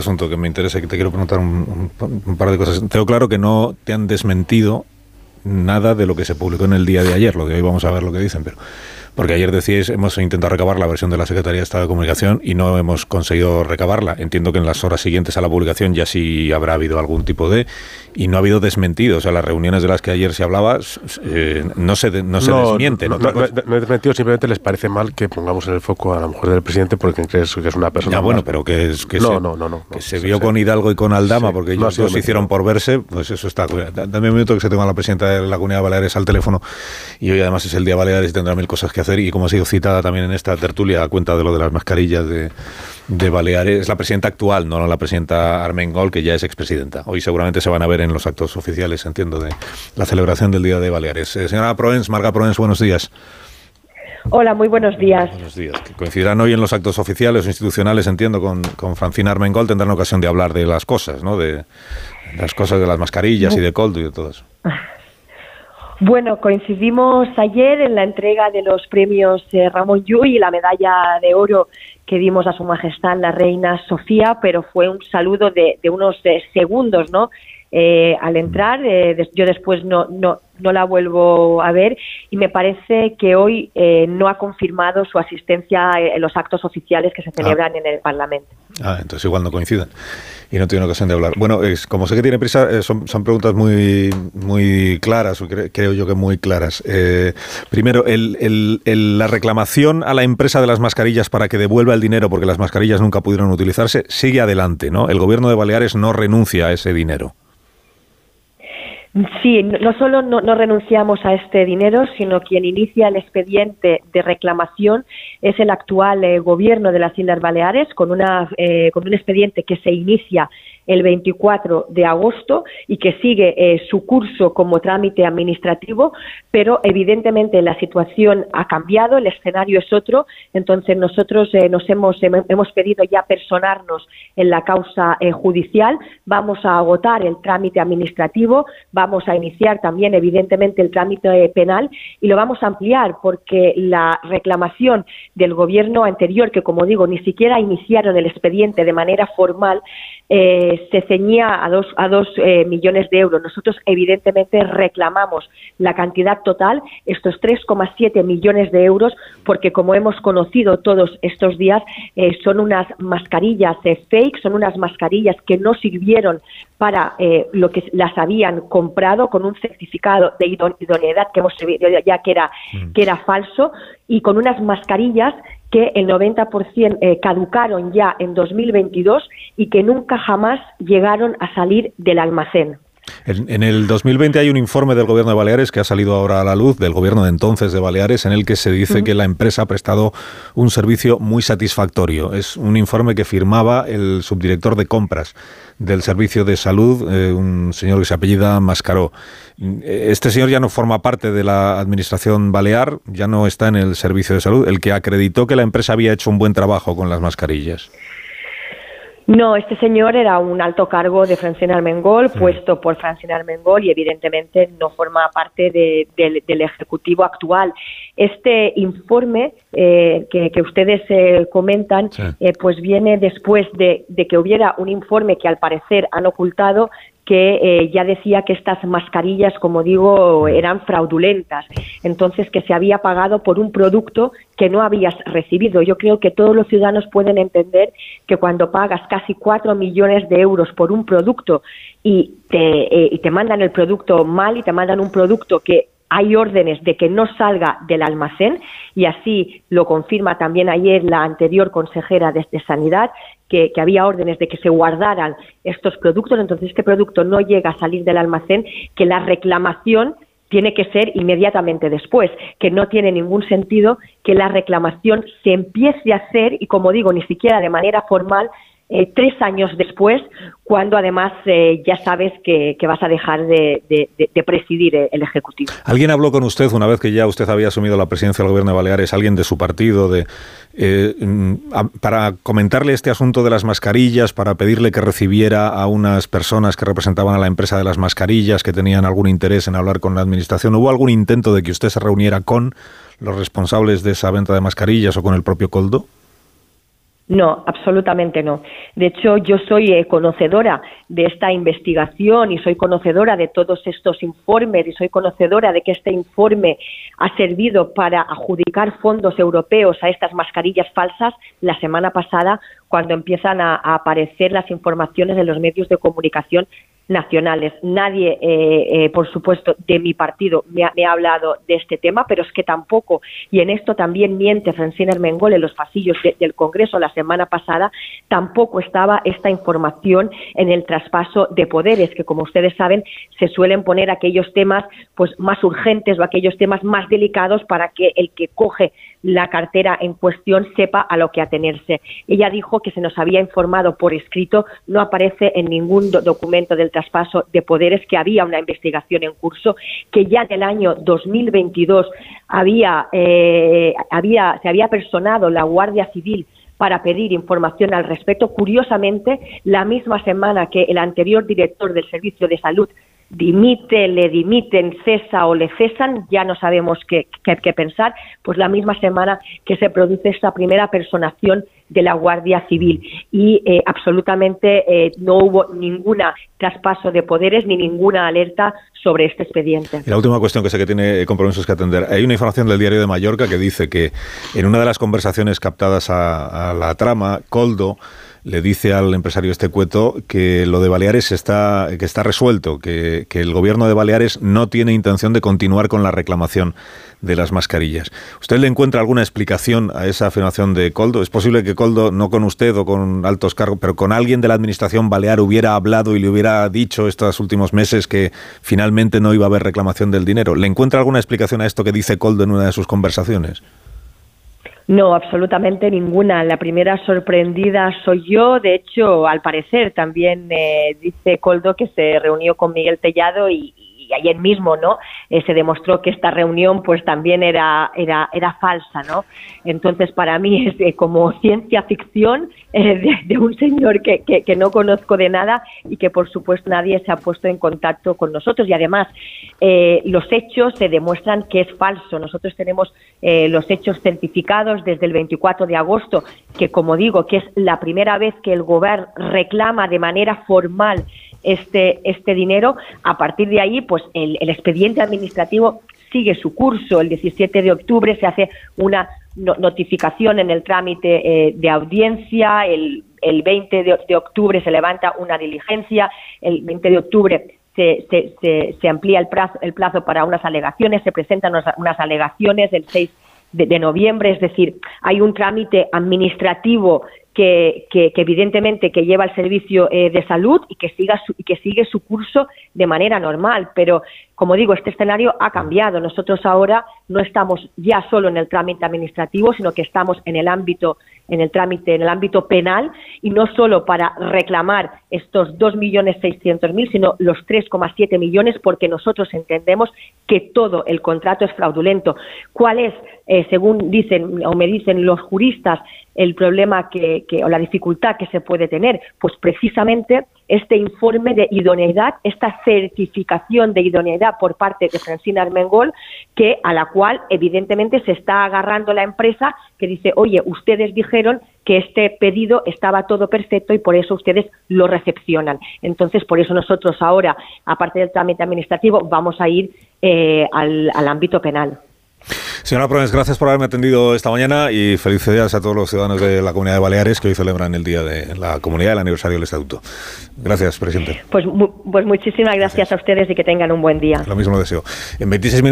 asunto que me interesa y que te quiero preguntar un, un, par de cosas. Tengo claro que no te han desmentido nada de lo que se publicó en el día de ayer. Lo de hoy vamos a ver lo que dicen, pero porque ayer decíais, hemos intentado recabar la versión de la Secretaría de Estado de Comunicación y no hemos conseguido recabarla. Entiendo que en las horas siguientes a la publicación ya sí habrá habido algún tipo de... Y no ha habido desmentido. O sea, las reuniones de las que ayer se hablaba eh, no se, no se desmienten. No, no, no, he desmentido, simplemente les parece mal que pongamos en el foco a la mujer del presidente porque crees que es una persona... Ya, bueno, pero que, es, que, se, no, no, que se vio con Hidalgo y con Aldama porque ellos dos se hicieron por verse, pues eso está... Dame un minuto que se tenga la presidenta de la Comunidad de Baleares al teléfono y hoy además es el día Baleares y tendrá mil cosas que hacer y como ha sido citada también en esta tertulia a cuenta de lo de las mascarillas de, de Baleares, es la presidenta actual, no la presidenta Armengol, que ya es expresidenta. Hoy seguramente se van a ver en los actos oficiales, entiendo, de la celebración del Día de Baleares. Eh, señora Proens, Marga Proens, buenos días. Hola, muy buenos días. Buenos días. Que coincidirán hoy en los actos oficiales o institucionales, entiendo, con, con Francina Armengol, tendrán ocasión de hablar de las cosas, ¿no? De las cosas de las mascarillas y de Coldo y de todo eso. Bueno, coincidimos ayer en la entrega de los premios eh, Ramón Llull y la medalla de oro que dimos a Su Majestad la Reina Sofía, pero fue un saludo de, de unos eh, segundos, ¿no? Eh, al entrar, eh, yo después no, no, no la vuelvo a ver y me parece que hoy eh, no ha confirmado su asistencia en los actos oficiales que se celebran ah. en el Parlamento. Ah, entonces igual no coinciden y no tienen ocasión de hablar. Bueno, es, como sé que tiene prisa, eh, son, son, preguntas muy, muy claras, o creo yo que muy claras. Eh, primero, el, el, la reclamación a la empresa de las mascarillas para que devuelva el dinero, porque las mascarillas nunca pudieron utilizarse, sigue adelante, ¿no? El gobierno de Baleares no renuncia a ese dinero. Sí, no solo no, renunciamos a este dinero, sino quien inicia el expediente de reclamación es el actual eh, gobierno de las Islas Baleares con, una, eh, con un expediente que se inicia el 24 de agosto y que sigue eh, su curso como trámite administrativo, pero evidentemente la situación ha cambiado, el escenario es otro, entonces nosotros eh, nos hemos, hemos pedido ya personarnos en la causa eh, judicial, vamos a agotar el trámite administrativo, vamos a iniciar también evidentemente el trámite penal y lo vamos a ampliar porque la reclamación del gobierno anterior, que como digo, ni siquiera iniciaron el expediente de manera formal, eh, se ceñía a dos, a dos eh, millones de euros. Nosotros, evidentemente, reclamamos la cantidad total, estos 3,7 millones de euros, porque, como hemos conocido todos estos días, eh, son unas mascarillas fake, son unas mascarillas que no sirvieron para lo que las habían comprado con un certificado de idoneidad que hemos ya que era, mm. que era falso y con unas mascarillas que el 90% eh, caducaron ya en 2022 y que nunca jamás llegaron a salir del almacén. En, el 2020 hay un informe del gobierno de Baleares que ha salido ahora a la luz, del gobierno de entonces de Baleares, en el que se dice que la empresa ha prestado un servicio muy satisfactorio. Es un informe que firmaba el subdirector de compras del Servicio de Salud, eh, un señor que se apellida Mascaró. Este señor ya no forma parte de la Administración Balear, ya no está en el Servicio de Salud, el que acreditó que la empresa había hecho un buen trabajo con las mascarillas. No, este señor era un alto cargo de Francina Armengol, puesto por Francina Armengol y evidentemente no forma parte del Ejecutivo actual. Este informe eh, que, ustedes eh, comentan, eh, pues viene después de, que hubiera un informe que al parecer han ocultado que eh, ya decía que estas mascarillas, como digo, eran fraudulentas. Entonces, que se había pagado por un producto que no habías recibido. Yo creo que todos los ciudadanos pueden entender que cuando pagas casi cuatro millones de euros por un producto y te, eh, y te mandan el producto mal y te mandan un producto que hay órdenes de que no salga del almacén y así lo confirma también ayer la anterior consejera de, Sanidad, que, había órdenes de que se guardaran estos productos, entonces este producto no llega a salir del almacén, que la reclamación tiene que ser inmediatamente después, que no tiene ningún sentido que la reclamación se empiece a hacer y, como digo, ni siquiera de manera formal, eh, tres años después, cuando además eh, ya sabes que, vas a dejar de, presidir el Ejecutivo. ¿Alguien habló con usted una vez que ya usted había asumido la presidencia del Gobierno de Baleares, alguien de su partido, de, eh, mm, para comentarle este asunto de las mascarillas, para pedirle que recibiera a unas personas que representaban a la empresa de las mascarillas, que tenían algún interés en hablar con la Administración? ¿Hubo algún intento de que usted se reuniera con los responsables de esa venta de mascarillas o con el propio Coldo? No, absolutamente no. De hecho, yo soy eh, conocedora de esta investigación y soy conocedora de todos estos informes y soy conocedora de que este informe ha servido para adjudicar fondos europeos a estas mascarillas falsas la semana pasada cuando empiezan a, a aparecer las informaciones en los medios de comunicación nacionales. Nadie, eh, eh, por supuesto, de mi partido me ha, hablado de este tema, pero es que tampoco, y en esto también miente Francina Hermengol en los pasillos del Congreso la semana pasada, tampoco estaba esta información en el traspaso de poderes, que como ustedes saben, se suelen poner aquellos temas pues más urgentes o aquellos temas más delicados para que el que coge la cartera en cuestión sepa a lo que atenerse. Ella dijo que se nos había informado por escrito, no aparece en ningún documento del traspaso de poderes que había una investigación en curso, que ya en el año 2022 había, eh, había, se había personado la Guardia Civil para pedir información al respecto. Curiosamente, la misma semana que el anterior director del Servicio de Salud dimite, le dimiten, cesa o le cesan, ya no sabemos qué, qué, pensar, pues la misma semana que se produce esta primera personación de la Guardia Civil y eh, absolutamente eh, no hubo ningún traspaso de poderes ni ninguna alerta sobre este expediente. La última cuestión que sé que tiene compromisos que atender. Hay una información del diario de Mallorca que dice que en una de las conversaciones captadas a la trama, Coldo le dice al empresario este cueto que lo de Baleares está, que está resuelto, que, el gobierno de Baleares no tiene intención de continuar con la reclamación de las mascarillas. ¿Usted le encuentra alguna explicación a esa afirmación de Coldo? ¿Es posible que Coldo, no con usted o con altos cargos, pero con alguien de la administración balear hubiera hablado y le hubiera dicho estos últimos meses que finalmente no iba a haber reclamación del dinero? ¿Le encuentra alguna explicación a esto que dice Coldo en una de sus conversaciones? No, absolutamente ninguna. La primera sorprendida soy yo. De hecho, al parecer también eh, dice Coldo que se reunió con Miguel Tellado y, y ayer mismo, ¿no? Eh, se demostró que esta reunión, pues también era era era falsa, ¿no? Entonces para mí es eh, como ciencia ficción eh, de, un señor que, que, no conozco de nada y que por supuesto nadie se ha puesto en contacto con nosotros y además los hechos se demuestran que es falso. Nosotros tenemos los hechos certificados desde el 24 de agosto, que como digo, que es la primera vez que el gobierno reclama de manera formal este, este dinero. A partir de ahí, pues el, expediente administrativo sigue su curso. El 17 de octubre se hace una notificación en el trámite eh, de audiencia. El, el 20 de, octubre se levanta una diligencia. El 20 de octubre se, se, se, amplía el plazo, el plazo para unas alegaciones. Se presentan unas, alegaciones el 6 de, noviembre. Es decir, hay un trámite administrativo que, evidentemente que lleva el servicio eh, de salud y que siga y que sigue su curso de manera normal pero como digo este escenario ha cambiado. Nosotros ahora no estamos ya solo en el trámite administrativo sino que estamos en el ámbito en el trámite en el ámbito penal y no solo para reclamar estos dos millones seiscientos mil sino los 3,7 millones porque nosotros entendemos que todo el contrato es fraudulento. Cuál es eh, según dicen o me dicen los juristas el problema que, o la dificultad que se puede tener? Pues precisamente este informe de idoneidad, esta certificación de idoneidad por parte de Francina Armengol, que a la cual evidentemente se está agarrando la empresa que dice, oye, ustedes dijeron que este pedido estaba todo perfecto y por eso ustedes lo recepcionan. Entonces, por eso nosotros ahora, aparte del trámite administrativo, vamos a ir eh, al ámbito penal. Señora Promes, gracias por haberme atendido esta mañana y felicidades a todos los ciudadanos de la Comunidad de Baleares que hoy celebran el Día de la Comunidad, el aniversario del Estatuto. Gracias, presidente. Pues, pues muchísimas gracias, a ustedes y que tengan un buen día. Lo mismo deseo. En 26